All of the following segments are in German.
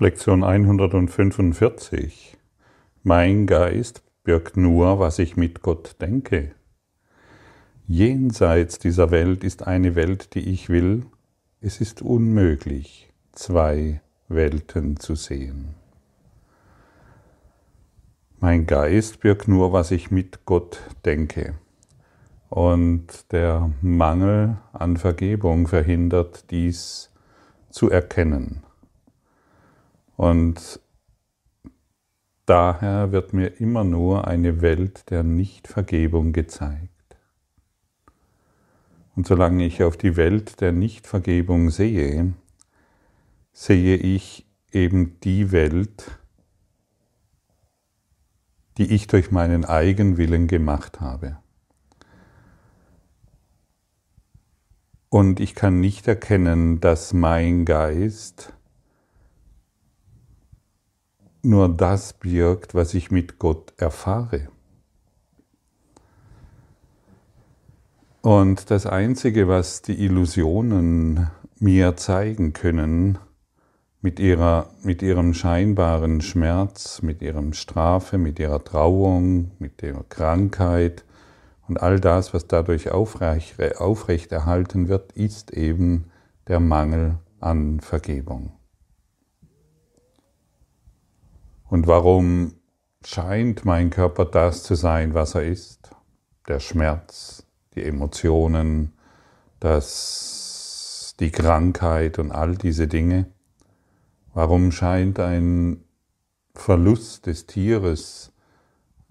Lektion 145. Mein Geist birgt nur, was ich mit Gott denke. Jenseits dieser Welt ist eine Welt, die ich will. Es ist unmöglich, zwei Welten zu sehen. Mein Geist birgt nur, was ich mit Gott denke. Und der Mangel an Vergebung verhindert dies zu erkennen. Und daher wird mir immer nur eine Welt der Nichtvergebung gezeigt. Und solange ich auf die Welt der Nichtvergebung sehe, sehe ich eben die Welt, die ich durch meinen Eigenwillen gemacht habe. Und ich kann nicht erkennen, dass mein Geist nur das birgt, was ich mit Gott erfahre. Und das Einzige, was die Illusionen mir zeigen können, mit, ihrer, mit ihrem scheinbaren Schmerz, mit ihrem Strafe, mit ihrer Trauung, mit der Krankheit und all das, was dadurch aufrecht, aufrechterhalten wird, ist eben der Mangel an Vergebung. Und warum scheint mein Körper das zu sein, was er ist? Der Schmerz, die Emotionen, das, die Krankheit und all diese Dinge. Warum scheint ein Verlust des Tieres,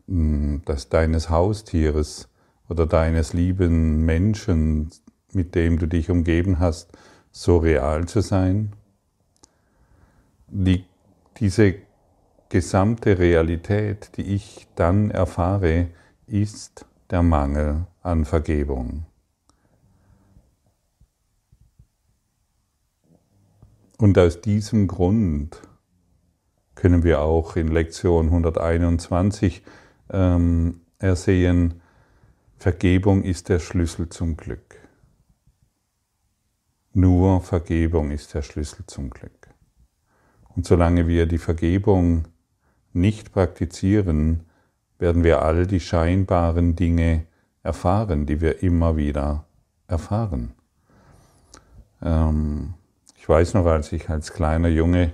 hm, das deines Haustieres oder deines lieben Menschen, mit dem du dich umgeben hast, so real zu sein? Die, diese gesamte Realität, die ich dann erfahre, ist der Mangel an Vergebung. Und aus diesem Grund können wir auch in Lektion 121 ähm, ersehen, Vergebung ist der Schlüssel zum Glück. Nur Vergebung ist der Schlüssel zum Glück. Und solange wir die Vergebung nicht praktizieren, werden wir all die scheinbaren Dinge erfahren, die wir immer wieder erfahren. Ähm, ich weiß noch, als ich als kleiner Junge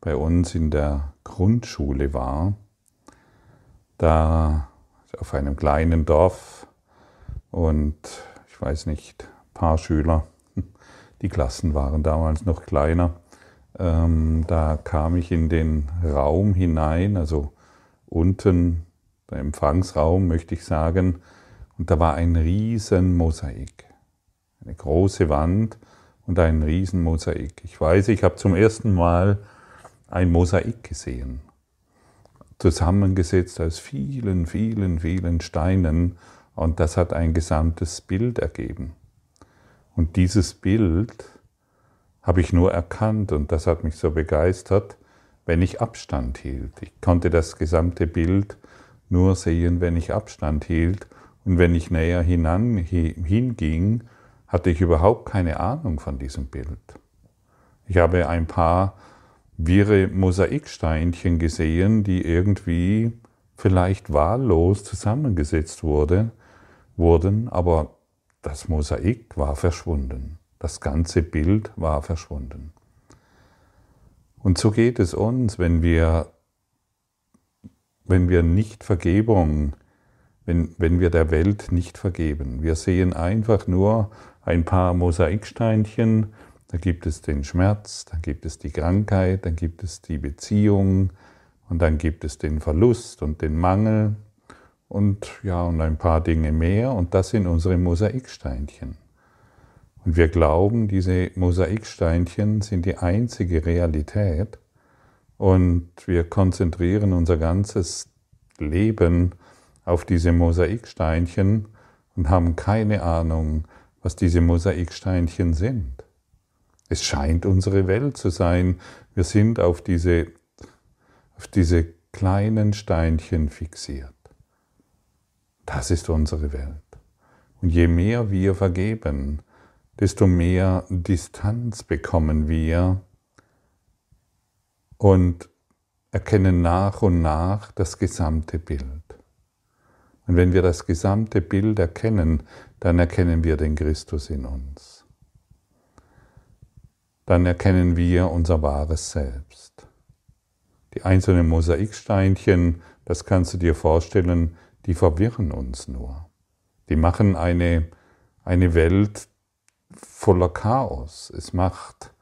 bei uns in der Grundschule war, da auf einem kleinen Dorf und ich weiß nicht, paar Schüler, die Klassen waren damals noch kleiner, ähm, da kam ich in den Raum hinein, also unten, der Empfangsraum möchte ich sagen, und da war ein riesen Mosaik. Eine große Wand und ein riesen Mosaik. Ich weiß, ich habe zum ersten Mal ein Mosaik gesehen, zusammengesetzt aus vielen, vielen, vielen Steinen und das hat ein gesamtes Bild ergeben. Und dieses Bild habe ich nur erkannt und das hat mich so begeistert, wenn ich Abstand hielt. Ich konnte das gesamte Bild nur sehen, wenn ich Abstand hielt und wenn ich näher hinan, hinging, hatte ich überhaupt keine Ahnung von diesem Bild. Ich habe ein paar wirre Mosaiksteinchen gesehen, die irgendwie vielleicht wahllos zusammengesetzt wurde, wurden, aber das Mosaik war verschwunden. Das ganze Bild war verschwunden. Und so geht es uns, wenn wir, wenn wir nicht Vergebung, wenn, wenn wir der Welt nicht vergeben. Wir sehen einfach nur ein paar Mosaiksteinchen, da gibt es den Schmerz, dann gibt es die Krankheit, dann gibt es die Beziehung und dann gibt es den Verlust und den Mangel und ja, und ein paar Dinge mehr und das sind unsere Mosaiksteinchen. Und wir glauben, diese Mosaiksteinchen sind die einzige Realität und wir konzentrieren unser ganzes Leben auf diese Mosaiksteinchen und haben keine Ahnung, was diese Mosaiksteinchen sind. Es scheint unsere Welt zu sein. Wir sind auf diese, auf diese kleinen Steinchen fixiert. Das ist unsere Welt. Und je mehr wir vergeben, desto mehr Distanz bekommen wir und erkennen nach und nach das gesamte Bild. Und wenn wir das gesamte Bild erkennen, dann erkennen wir den Christus in uns. Dann erkennen wir unser wahres Selbst. Die einzelnen Mosaiksteinchen, das kannst du dir vorstellen, die verwirren uns nur. Die machen eine, eine Welt voller Chaos. Es macht,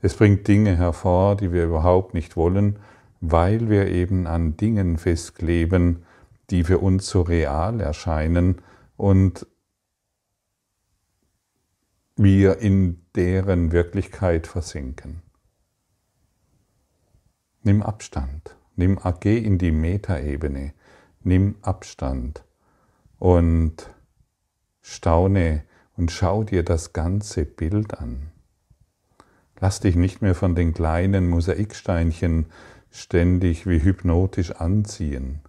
es bringt Dinge hervor, die wir überhaupt nicht wollen, weil wir eben an Dingen festkleben, die für uns so real erscheinen und wir in deren Wirklichkeit versinken. Nimm Abstand, nimm AG in die Metaebene, nimm Abstand und staune und schau dir das ganze Bild an. Lass dich nicht mehr von den kleinen Mosaiksteinchen ständig wie hypnotisch anziehen.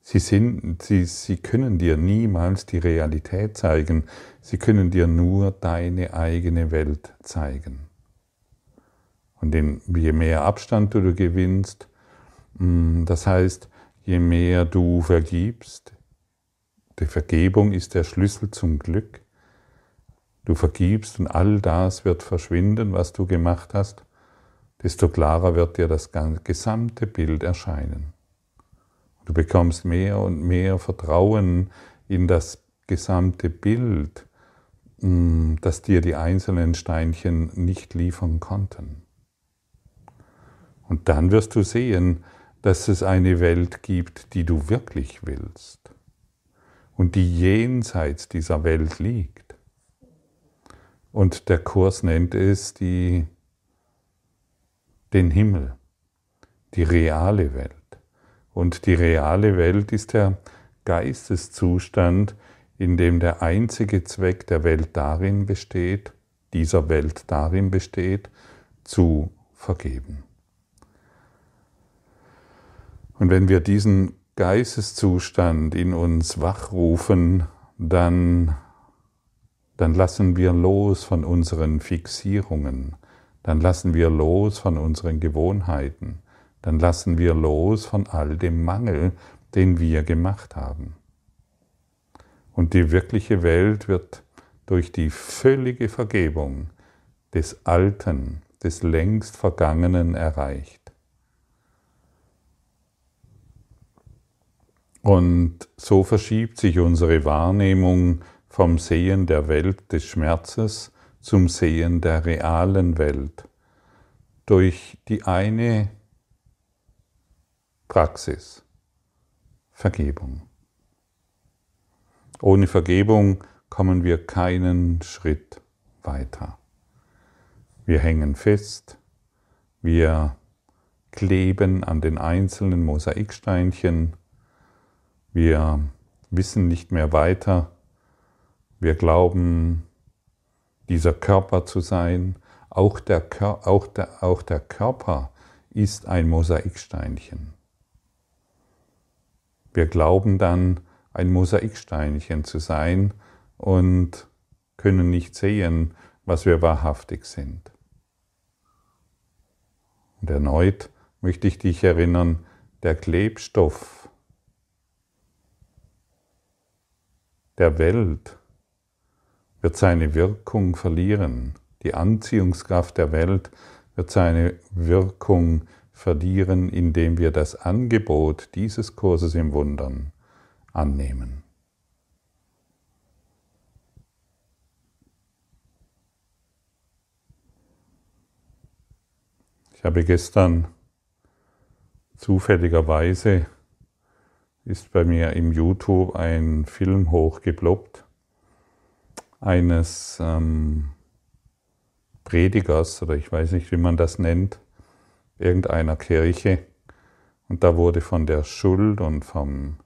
Sie, sind, sie, sie können dir niemals die Realität zeigen, sie können dir nur deine eigene Welt zeigen. Und je mehr Abstand du gewinnst, mm, das heißt, je mehr du vergibst, die Vergebung ist der Schlüssel zum Glück. Du vergibst und all das wird verschwinden, was du gemacht hast, desto klarer wird dir das gesamte Bild erscheinen. Du bekommst mehr und mehr Vertrauen in das gesamte Bild, mm, das dir die einzelnen Steinchen nicht liefern konnten. Und dann wirst du sehen, dass es eine Welt gibt, die du wirklich willst und die jenseits dieser Welt liegt. Und der Kurs nennt es die, den Himmel, die reale Welt. Und die reale Welt ist der Geisteszustand, in dem der einzige Zweck der Welt darin besteht, dieser Welt darin besteht, zu vergeben. Und wenn wir diesen Geisteszustand in uns wachrufen, dann, dann lassen wir los von unseren Fixierungen, dann lassen wir los von unseren Gewohnheiten, dann lassen wir los von all dem Mangel, den wir gemacht haben. Und die wirkliche Welt wird durch die völlige Vergebung des Alten, des längst Vergangenen erreicht. Und so verschiebt sich unsere Wahrnehmung vom Sehen der Welt des Schmerzes zum Sehen der realen Welt durch die eine Praxis, Vergebung. Ohne Vergebung kommen wir keinen Schritt weiter. Wir hängen fest, wir kleben an den einzelnen Mosaiksteinchen, wir wissen nicht mehr weiter. Wir glauben, dieser Körper zu sein. Auch der, auch der, auch der Körper ist ein Mosaiksteinchen. Wir glauben dann, ein Mosaiksteinchen zu sein und können nicht sehen, was wir wahrhaftig sind. Und erneut möchte ich dich erinnern, der Klebstoff der Welt wird seine Wirkung verlieren. Die Anziehungskraft der Welt wird seine Wirkung verlieren, indem wir das Angebot dieses Kurses im Wundern annehmen. Ich habe gestern zufälligerweise ist bei mir im YouTube ein Film hochgeploppt eines ähm, Predigers oder ich weiß nicht, wie man das nennt, irgendeiner Kirche. Und da wurde von der Schuld und vom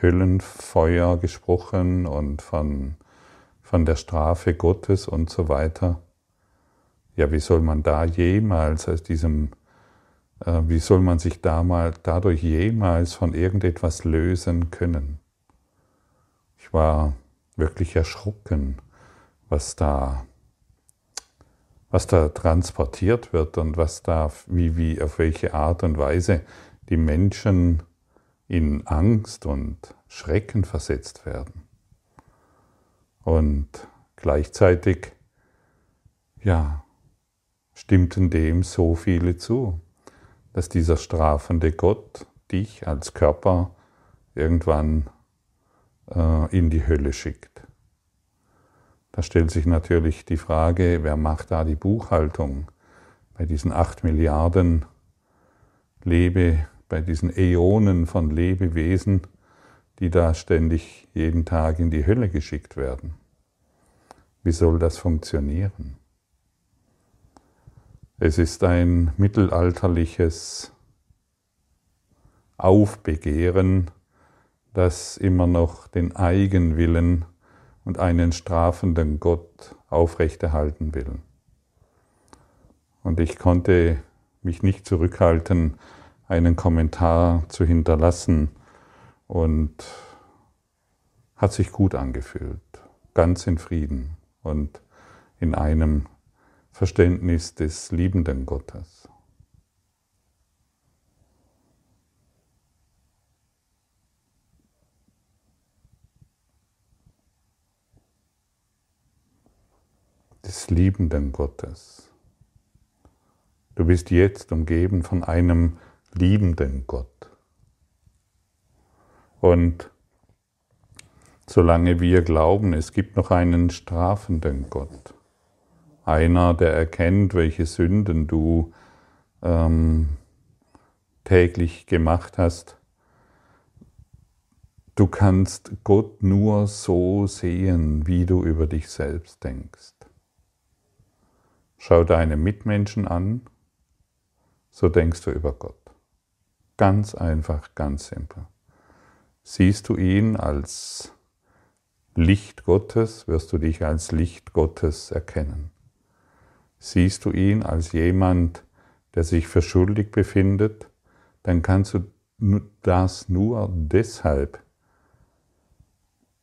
Höllenfeuer gesprochen und von, von der Strafe Gottes und so weiter. Ja, wie soll man da jemals aus diesem äh, wie soll man sich dadurch jemals von irgendetwas lösen können? Ich war wirklich erschrocken, was da, was da transportiert wird und was da, wie, wie, auf welche Art und Weise die Menschen in Angst und Schrecken versetzt werden. Und gleichzeitig, ja, stimmten dem so viele zu, dass dieser strafende Gott dich als Körper irgendwann äh, in die Hölle schickt. Da stellt sich natürlich die Frage, wer macht da die Buchhaltung bei diesen acht Milliarden Lebe, bei diesen Äonen von Lebewesen, die da ständig jeden Tag in die Hölle geschickt werden. Wie soll das funktionieren? Es ist ein mittelalterliches Aufbegehren, das immer noch den Eigenwillen und einen strafenden Gott aufrechterhalten will. Und ich konnte mich nicht zurückhalten, einen Kommentar zu hinterlassen und hat sich gut angefühlt, ganz in Frieden und in einem Verständnis des liebenden Gottes. Des liebenden Gottes. Du bist jetzt umgeben von einem liebenden Gott. Und solange wir glauben, es gibt noch einen strafenden Gott, einer, der erkennt, welche Sünden du ähm, täglich gemacht hast, du kannst Gott nur so sehen, wie du über dich selbst denkst. Schau deine Mitmenschen an, so denkst du über Gott. Ganz einfach, ganz simpel. Siehst du ihn als Licht Gottes, wirst du dich als Licht Gottes erkennen. Siehst du ihn als jemand, der sich für schuldig befindet, dann kannst du das nur deshalb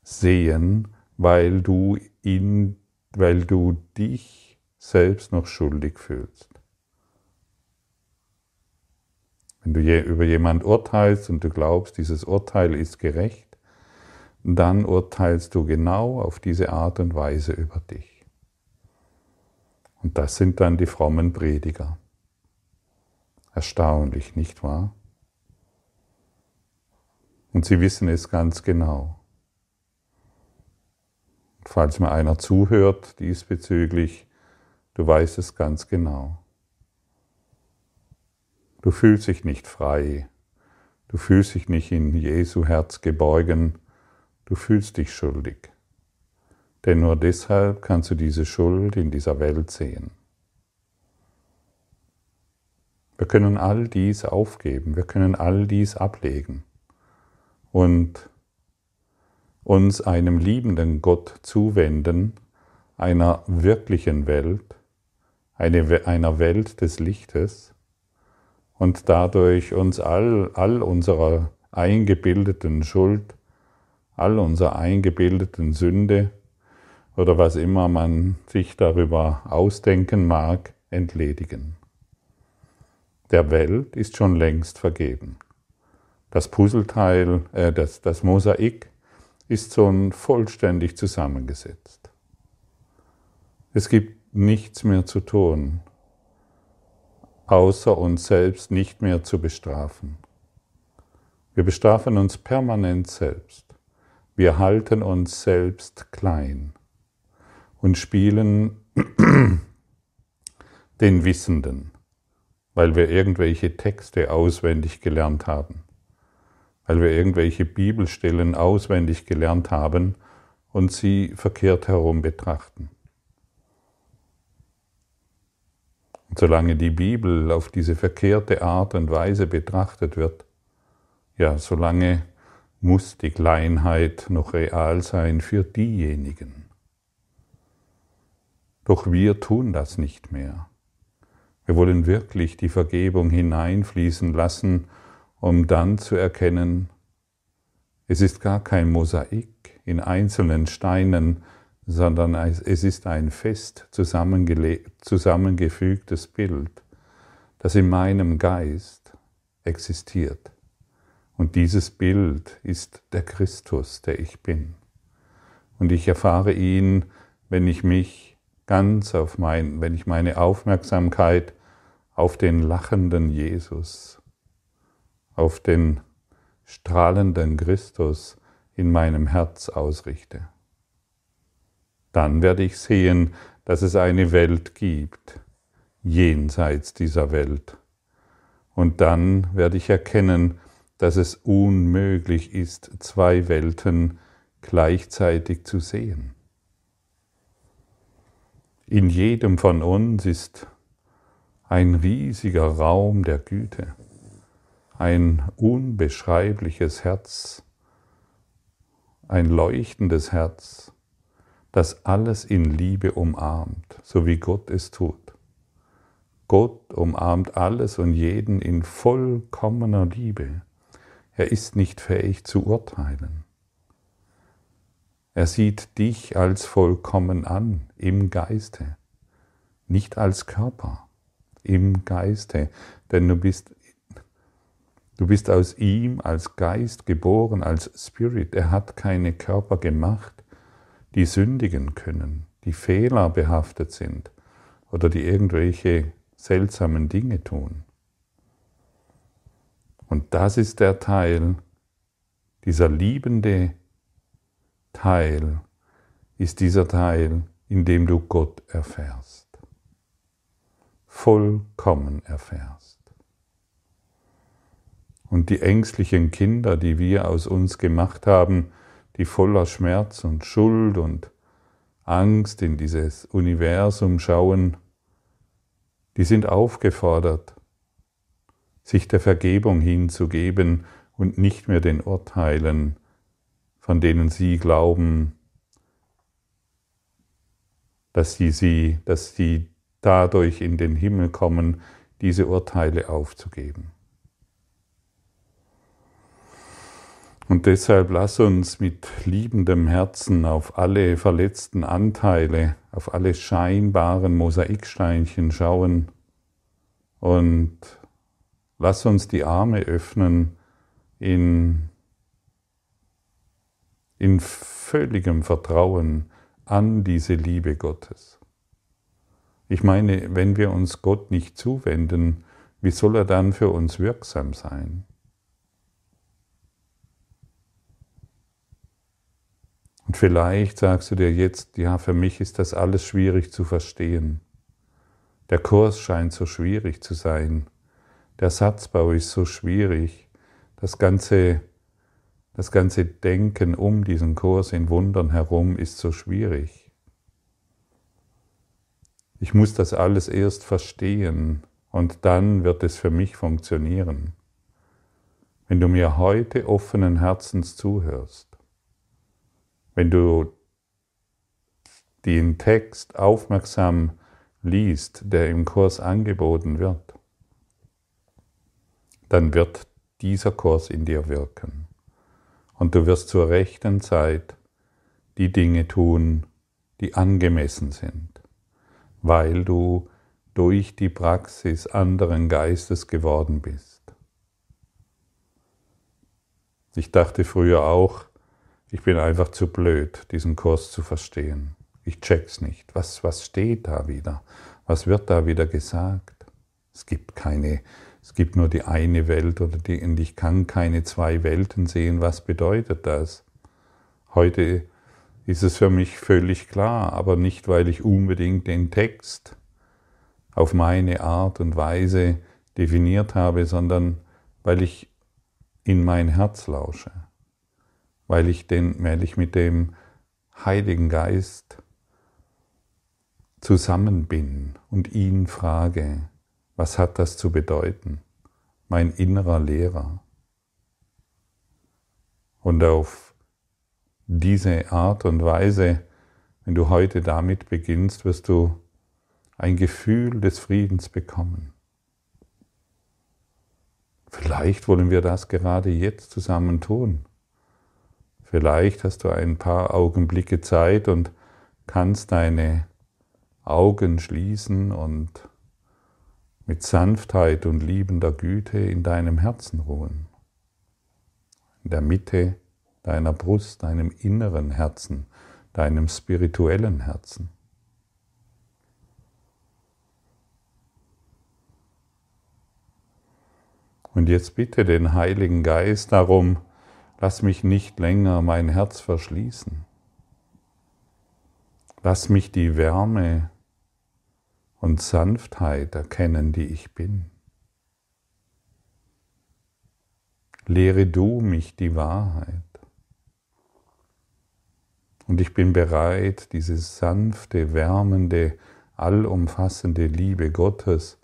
sehen, weil du ihn, weil du dich selbst noch schuldig fühlst. Wenn du über jemand urteilst und du glaubst, dieses Urteil ist gerecht, dann urteilst du genau auf diese Art und Weise über dich. Und das sind dann die frommen Prediger. Erstaunlich, nicht wahr? Und sie wissen es ganz genau. Falls mir einer zuhört diesbezüglich, Du weißt es ganz genau. Du fühlst dich nicht frei. Du fühlst dich nicht in Jesu Herz geborgen. Du fühlst dich schuldig. Denn nur deshalb kannst du diese Schuld in dieser Welt sehen. Wir können all dies aufgeben, wir können all dies ablegen und uns einem liebenden Gott zuwenden, einer wirklichen Welt, eine, einer Welt des Lichtes und dadurch uns all, all unserer eingebildeten Schuld, all unserer eingebildeten Sünde oder was immer man sich darüber ausdenken mag, entledigen. Der Welt ist schon längst vergeben. Das Puzzleteil, äh, das, das Mosaik ist schon vollständig zusammengesetzt. Es gibt nichts mehr zu tun, außer uns selbst nicht mehr zu bestrafen. Wir bestrafen uns permanent selbst. Wir halten uns selbst klein und spielen den Wissenden, weil wir irgendwelche Texte auswendig gelernt haben, weil wir irgendwelche Bibelstellen auswendig gelernt haben und sie verkehrt herum betrachten. Und solange die Bibel auf diese verkehrte Art und Weise betrachtet wird, ja, solange muss die Kleinheit noch real sein für diejenigen. Doch wir tun das nicht mehr. Wir wollen wirklich die Vergebung hineinfließen lassen, um dann zu erkennen, es ist gar kein Mosaik in einzelnen Steinen, sondern es ist ein fest zusammengefügtes Bild, das in meinem Geist existiert. Und dieses Bild ist der Christus, der ich bin. Und ich erfahre ihn, wenn ich mich ganz auf mein, wenn ich meine Aufmerksamkeit auf den lachenden Jesus, auf den strahlenden Christus in meinem Herz ausrichte. Dann werde ich sehen, dass es eine Welt gibt, jenseits dieser Welt. Und dann werde ich erkennen, dass es unmöglich ist, zwei Welten gleichzeitig zu sehen. In jedem von uns ist ein riesiger Raum der Güte, ein unbeschreibliches Herz, ein leuchtendes Herz, das alles in Liebe umarmt, so wie Gott es tut. Gott umarmt alles und jeden in vollkommener Liebe. Er ist nicht fähig zu urteilen. Er sieht dich als vollkommen an im Geiste, nicht als Körper, im Geiste, denn du bist Du bist aus ihm als Geist geboren, als Spirit. Er hat keine Körper gemacht, die sündigen können, die fehlerbehaftet sind oder die irgendwelche seltsamen Dinge tun. Und das ist der Teil, dieser liebende Teil, ist dieser Teil, in dem du Gott erfährst. Vollkommen erfährst. Und die ängstlichen Kinder, die wir aus uns gemacht haben, die voller Schmerz und Schuld und Angst in dieses Universum schauen, die sind aufgefordert, sich der Vergebung hinzugeben und nicht mehr den Urteilen, von denen sie glauben, dass sie, sie, dass sie dadurch in den Himmel kommen, diese Urteile aufzugeben. Und deshalb lass uns mit liebendem Herzen auf alle verletzten Anteile, auf alle scheinbaren Mosaiksteinchen schauen und lass uns die Arme öffnen in, in völligem Vertrauen an diese Liebe Gottes. Ich meine, wenn wir uns Gott nicht zuwenden, wie soll er dann für uns wirksam sein? Und vielleicht sagst du dir jetzt, ja, für mich ist das alles schwierig zu verstehen. Der Kurs scheint so schwierig zu sein. Der Satzbau ist so schwierig. Das ganze, das ganze Denken um diesen Kurs in Wundern herum ist so schwierig. Ich muss das alles erst verstehen und dann wird es für mich funktionieren. Wenn du mir heute offenen Herzens zuhörst, wenn du den Text aufmerksam liest, der im Kurs angeboten wird, dann wird dieser Kurs in dir wirken. Und du wirst zur rechten Zeit die Dinge tun, die angemessen sind, weil du durch die Praxis anderen Geistes geworden bist. Ich dachte früher auch, ich bin einfach zu blöd, diesen Kurs zu verstehen. Ich check's nicht. Was, was steht da wieder? Was wird da wieder gesagt? Es gibt keine, es gibt nur die eine Welt oder die, und ich kann keine zwei Welten sehen. Was bedeutet das? Heute ist es für mich völlig klar, aber nicht, weil ich unbedingt den Text auf meine Art und Weise definiert habe, sondern weil ich in mein Herz lausche weil ich, den, weil ich mit dem Heiligen Geist zusammen bin und ihn frage, was hat das zu bedeuten? Mein innerer Lehrer. Und auf diese Art und Weise, wenn du heute damit beginnst, wirst du ein Gefühl des Friedens bekommen. Vielleicht wollen wir das gerade jetzt zusammen tun. Vielleicht hast du ein paar Augenblicke Zeit und kannst deine Augen schließen und mit Sanftheit und liebender Güte in deinem Herzen ruhen. In der Mitte deiner Brust, deinem inneren Herzen, deinem spirituellen Herzen. Und jetzt bitte den Heiligen Geist darum, lass mich nicht länger mein Herz verschließen. Lass mich die Wärme und Sanftheit erkennen, die ich bin. Lehre du mich die Wahrheit. Und ich bin bereit, diese sanfte, wärmende, allumfassende Liebe Gottes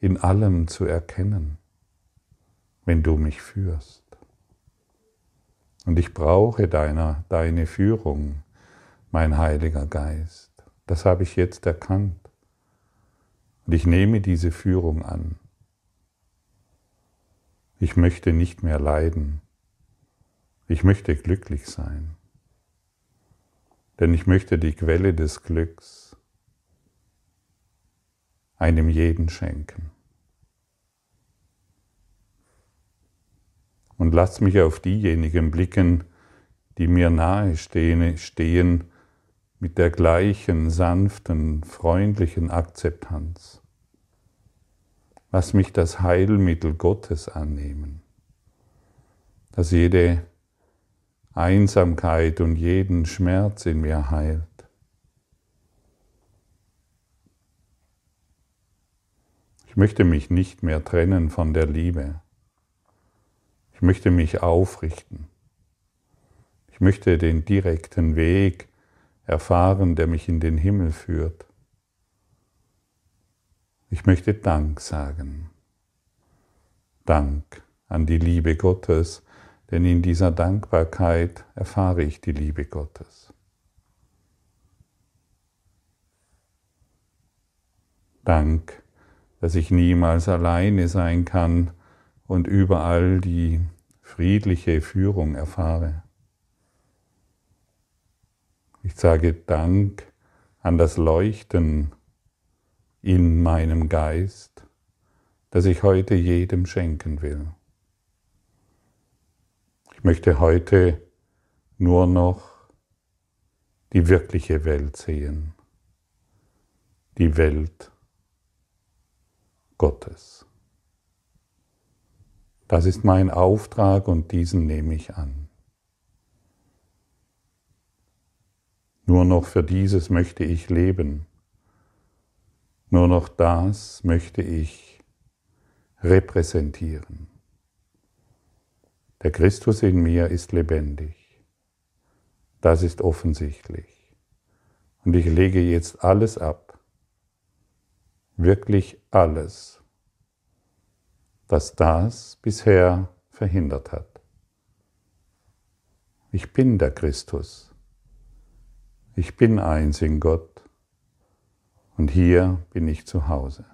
in allem zu erkennen, wenn du mich führst. Und ich brauche deiner, deine Führung, mein Heiliger Geist. Das habe ich jetzt erkannt. Und ich nehme diese Führung an. Ich möchte nicht mehr leiden. Ich möchte glücklich sein. Denn ich möchte die Quelle des Glücks einem jeden schenken. Und lass mich auf diejenigen blicken, die mir nahe stehen, stehen mit der gleichen sanften, freundlichen Akzeptanz. Lass mich das Heilmittel Gottes annehmen, das jede Einsamkeit und jeden Schmerz in mir heilt. Ich möchte mich nicht mehr trennen von der Liebe. Ich möchte mich aufrichten. Ich möchte den direkten Weg erfahren, der mich in den Himmel führt. Ich möchte Dank sagen. Dank an die Liebe Gottes, denn in dieser Dankbarkeit erfahre ich die Liebe Gottes. Dank, dass ich niemals alleine sein kann und überall die friedliche Führung erfahre. Ich sage Dank an das Leuchten in meinem Geist, das ich heute jedem schenken will. Ich möchte heute nur noch die wirkliche Welt sehen, die Welt Gottes. Das ist mein Auftrag und diesen nehme ich an. Nur noch für dieses möchte ich leben. Nur noch das möchte ich repräsentieren. Der Christus in mir ist lebendig. Das ist offensichtlich. Und ich lege jetzt alles ab, wirklich alles, was das bisher verhindert hat. Ich bin der Christus ich bin eins in Gott und hier bin ich zu Hause.